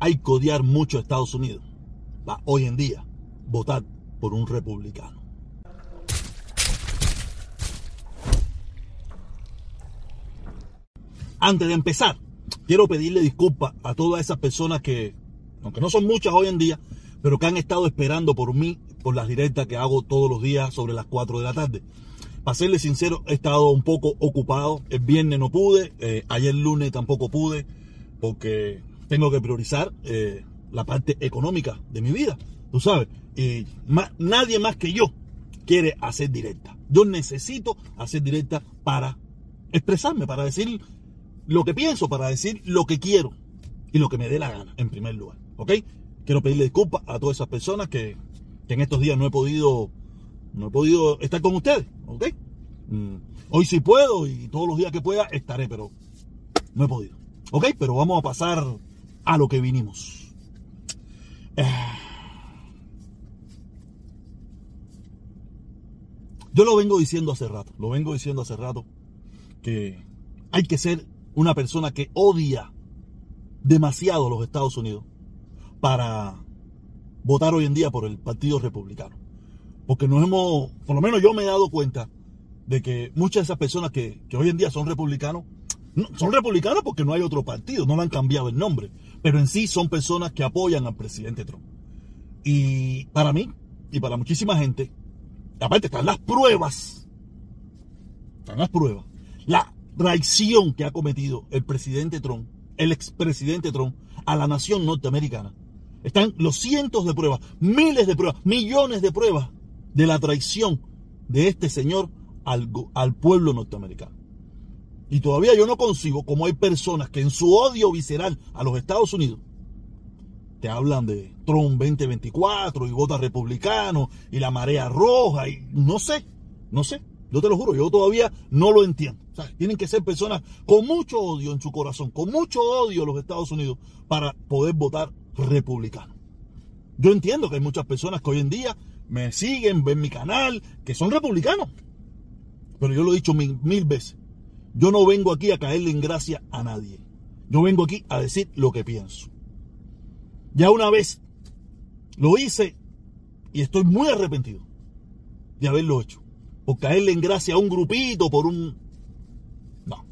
hay que odiar mucho a Estados Unidos. Va, hoy en día, votar por un republicano. Antes de empezar, quiero pedirle disculpas a todas esas personas que, aunque no son muchas hoy en día, pero que han estado esperando por mí, por las directas que hago todos los días sobre las 4 de la tarde. Para serles sincero, he estado un poco ocupado. El viernes no pude, eh, ayer lunes tampoco pude, porque tengo que priorizar eh, la parte económica de mi vida, tú sabes. Y nadie más que yo quiere hacer directa. Yo necesito hacer directa para expresarme, para decir lo que pienso, para decir lo que quiero y lo que me dé la gana, en primer lugar. ¿Ok? Quiero pedirle disculpas a todas esas personas que, en estos días no he podido no he podido estar con ustedes, ¿ok? Mm, hoy sí puedo y todos los días que pueda estaré, pero no he podido. ¿Ok? Pero vamos a pasar a lo que vinimos. Eh, yo lo vengo diciendo hace rato, lo vengo diciendo hace rato, que hay que ser una persona que odia demasiado a los Estados Unidos para votar hoy en día por el Partido Republicano. Porque nos hemos, por lo menos yo me he dado cuenta de que muchas de esas personas que, hoy en día son republicanos, son republicanos porque no hay otro partido, no le han cambiado el nombre, pero en sí son personas que apoyan al presidente Trump. Y para mí, y para muchísima gente, aparte están las pruebas, están las pruebas, la traición que ha cometido el presidente Trump, el expresidente Trump, a la nación norteamericana. Están los cientos de pruebas, miles de pruebas, millones de pruebas de la traición de este señor al, al pueblo norteamericano. Y todavía yo no concibo cómo hay personas que en su odio visceral a los Estados Unidos te hablan de Trump 2024 y vota republicano y la marea roja y no sé, no sé. Yo te lo juro, yo todavía no lo entiendo. tienen que ser personas con mucho odio en su corazón, con mucho odio a los Estados Unidos para poder votar republicano. Yo entiendo que hay muchas personas que hoy en día me siguen, ven mi canal, que son republicanos. Pero yo lo he dicho mil, mil veces. Yo no vengo aquí a caerle en gracia a nadie. Yo vengo aquí a decir lo que pienso. Ya una vez lo hice y estoy muy arrepentido de haberlo hecho. Por caerle en gracia a un grupito, por un... No,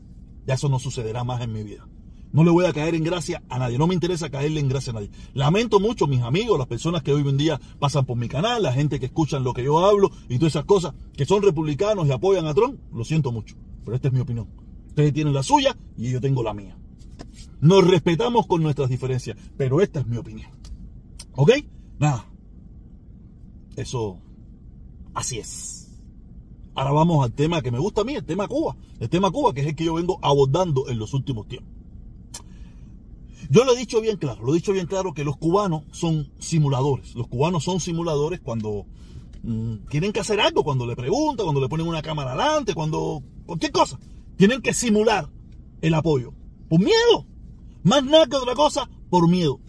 ya eso no sucederá más en mi vida. No le voy a caer en gracia a nadie. No me interesa caerle en gracia a nadie. Lamento mucho mis amigos, las personas que hoy en día pasan por mi canal, la gente que escuchan lo que yo hablo y todas esas cosas, que son republicanos y apoyan a Trump. Lo siento mucho pero esta es mi opinión. Ustedes tienen la suya y yo tengo la mía. Nos respetamos con nuestras diferencias, pero esta es mi opinión. ¿Ok? Nada. Eso, así es. Ahora vamos al tema que me gusta a mí, el tema Cuba. El tema Cuba, que es el que yo vengo abordando en los últimos tiempos. Yo lo he dicho bien claro, lo he dicho bien claro que los cubanos son simuladores. Los cubanos son simuladores cuando mm, tienen que hacer algo, cuando le preguntan, cuando le ponen una cámara adelante, cuando cualquier cosa. Tienen que simular el apoyo. Por miedo. Más nada que otra cosa, por miedo.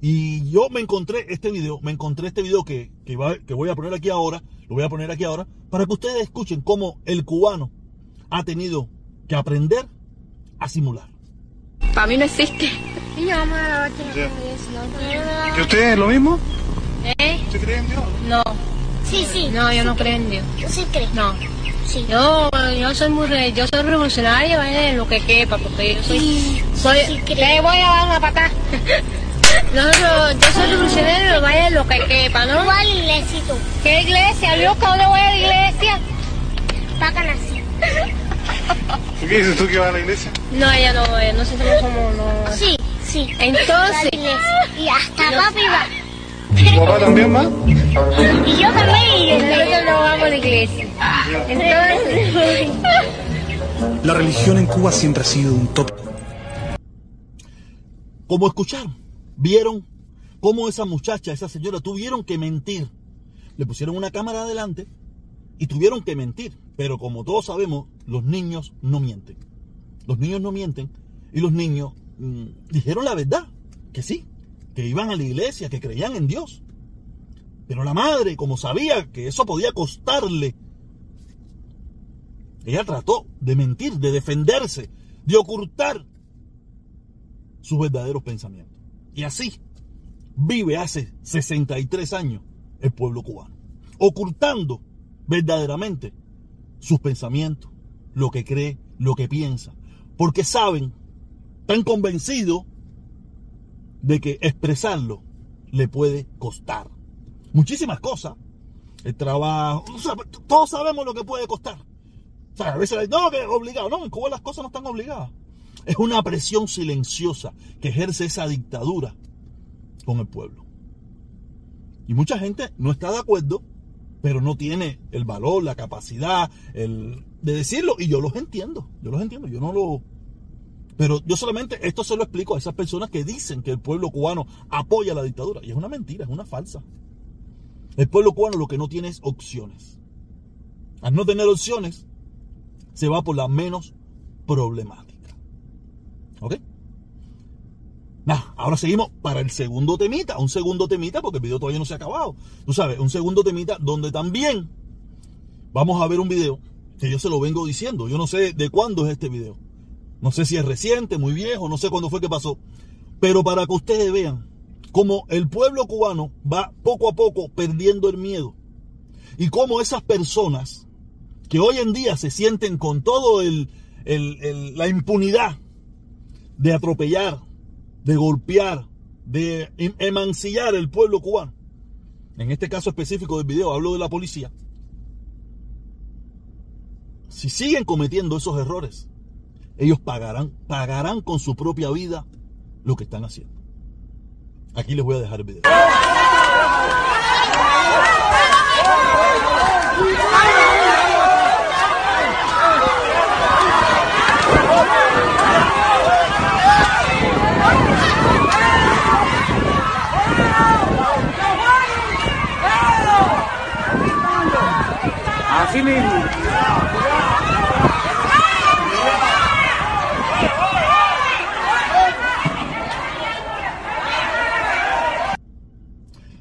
Y yo me encontré este video, me encontré este video que, que, que voy a poner aquí ahora, lo voy a poner aquí ahora, para que ustedes escuchen cómo el cubano ha tenido que aprender a simular. Para mí no existe. ¿Y usted es lo mismo? ¿Eh? ¿Usted cree en Dios? No. Sí, sí. No, yo no creo en Dios. Yo sí creo. No. Sí. Yo, yo soy muy re- yo soy revolucionaria, ¿vale? lo que quepa, porque yo soy, Sí, soy, sí le voy a dar una patada. yo, soy- yo soy revolucionario, vaya lo que quepa, ¿no? Igual iglesia tú. ¿Qué iglesia? Yo que no voy a la iglesia. Pacan así. ¿Y qué dices tú que vas a la iglesia? No, ella no, eh, nosotros no somos, no. Sí, sí. La Entonces, iglesia. Y hasta papi va. ¿Tu papá también va? Y yo también. y nosotros no vamos a la iglesia. Entonces, La religión en Cuba siempre ha sido un top Como escucharon, vieron cómo esa muchacha, esa señora tuvieron que mentir. Le pusieron una cámara adelante y tuvieron que mentir. Pero como todos sabemos, los niños no mienten. Los niños no mienten y los niños mm, dijeron la verdad, que sí, que iban a la iglesia, que creían en Dios. Pero la madre, como sabía que eso podía costarle, ella trató de mentir, de defenderse, de ocultar sus verdaderos pensamientos. Y así vive hace 63 años el pueblo cubano, ocultando verdaderamente sus pensamientos, lo que cree, lo que piensa, porque saben, están convencidos de que expresarlo le puede costar muchísimas cosas. El trabajo, todos sabemos lo que puede costar. O sea, a veces no, que es obligado. No, en Cuba las cosas no están obligadas. Es una presión silenciosa que ejerce esa dictadura con el pueblo. Y mucha gente no está de acuerdo, pero no tiene el valor, la capacidad el, de decirlo. Y yo los entiendo, yo los entiendo, yo no lo... Pero yo solamente esto se lo explico a esas personas que dicen que el pueblo cubano apoya la dictadura. Y es una mentira, es una falsa. El pueblo cubano lo que no tiene es opciones. Al no tener opciones, se va por la menos problemática. ¿Ok? Nah, ahora seguimos para el segundo temita, un segundo temita porque el video todavía no se ha acabado. Tú sabes, un segundo temita donde también vamos a ver un video que yo se lo vengo diciendo. Yo no sé de cuándo es este video. No sé si es reciente, muy viejo, no sé cuándo fue que pasó. Pero para que ustedes vean cómo el pueblo cubano va poco a poco perdiendo el miedo. Y cómo esas personas que hoy en día se sienten con todo la impunidad de atropellar, de golpear, de em, emancillar el pueblo cubano. En este caso específico del video hablo de la policía. Si siguen cometiendo esos errores, ellos pagarán, pagarán con su propia vida lo que están haciendo. Aquí les voy a dejar el video.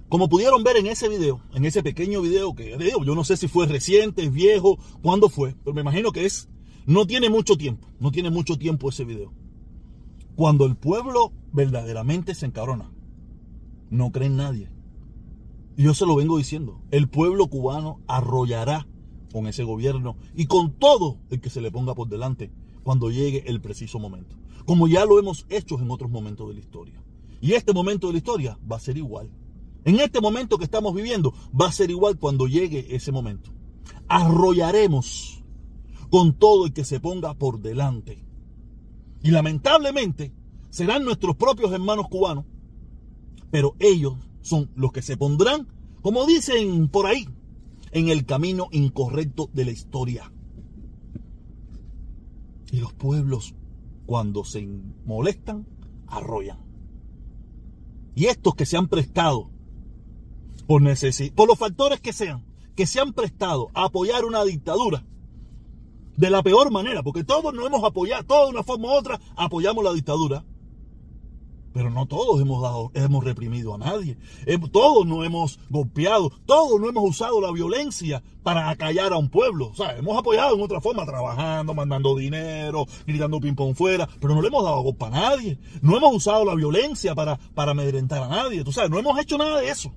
Como pudieron ver en ese video, en ese pequeño video que yo no sé si fue reciente, viejo, cuándo fue, pero me imagino que es, no tiene mucho tiempo, no tiene mucho tiempo ese video. Cuando el pueblo verdaderamente se encabrona, no cree en nadie. Y yo se lo vengo diciendo, el pueblo cubano arrollará con ese gobierno y con todo el que se le ponga por delante cuando llegue el preciso momento. Como ya lo hemos hecho en otros momentos de la historia. Y este momento de la historia va a ser igual. En este momento que estamos viviendo va a ser igual cuando llegue ese momento. Arrollaremos con todo el que se ponga por delante. Y lamentablemente serán nuestros propios hermanos cubanos, pero ellos son los que se pondrán, como dicen por ahí, en el camino incorrecto de la historia. Y los pueblos, cuando se molestan, arrollan. Y estos que se han prestado por necesidad, por los factores que sean, que se han prestado a apoyar una dictadura de la peor manera, porque todos nos hemos apoyado, todos de una forma u otra apoyamos la dictadura. Pero no todos hemos dado, hemos reprimido a nadie. Todos no hemos golpeado, todos no hemos usado la violencia para acallar a un pueblo. O sea, hemos apoyado en otra forma, trabajando, mandando dinero, gritando ping-pong fuera, pero no le hemos dado golpe a nadie. No hemos usado la violencia para, para amedrentar a nadie. Tú sabes, no hemos hecho nada de eso.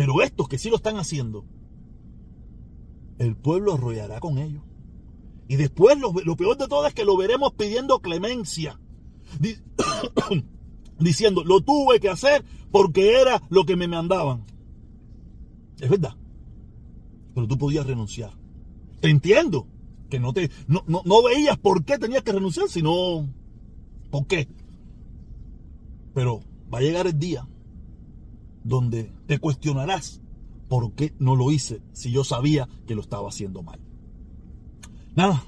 Pero estos que sí lo están haciendo, el pueblo arrollará con ellos. Y después lo, peor de todo es que lo veremos pidiendo clemencia diciendo, lo tuve que hacer porque era lo que me mandaban. Es verdad. Pero tú podías renunciar. Te entiendo que no te no, no, veías por qué tenías que renunciar, sino por qué. Pero va a llegar el día donde te cuestionarás por qué no lo hice si yo sabía que lo estaba haciendo mal. Nada,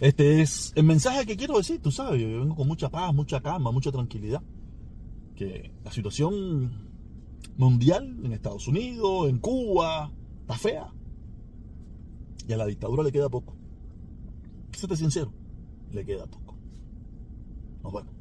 este es el mensaje que quiero decir, tú sabes, yo vengo con mucha paz, mucha calma, mucha tranquilidad. Que la situación mundial en Estados Unidos, en Cuba, está fea. Y a la dictadura le queda poco. Séte sincero, le queda poco. Nos vemos.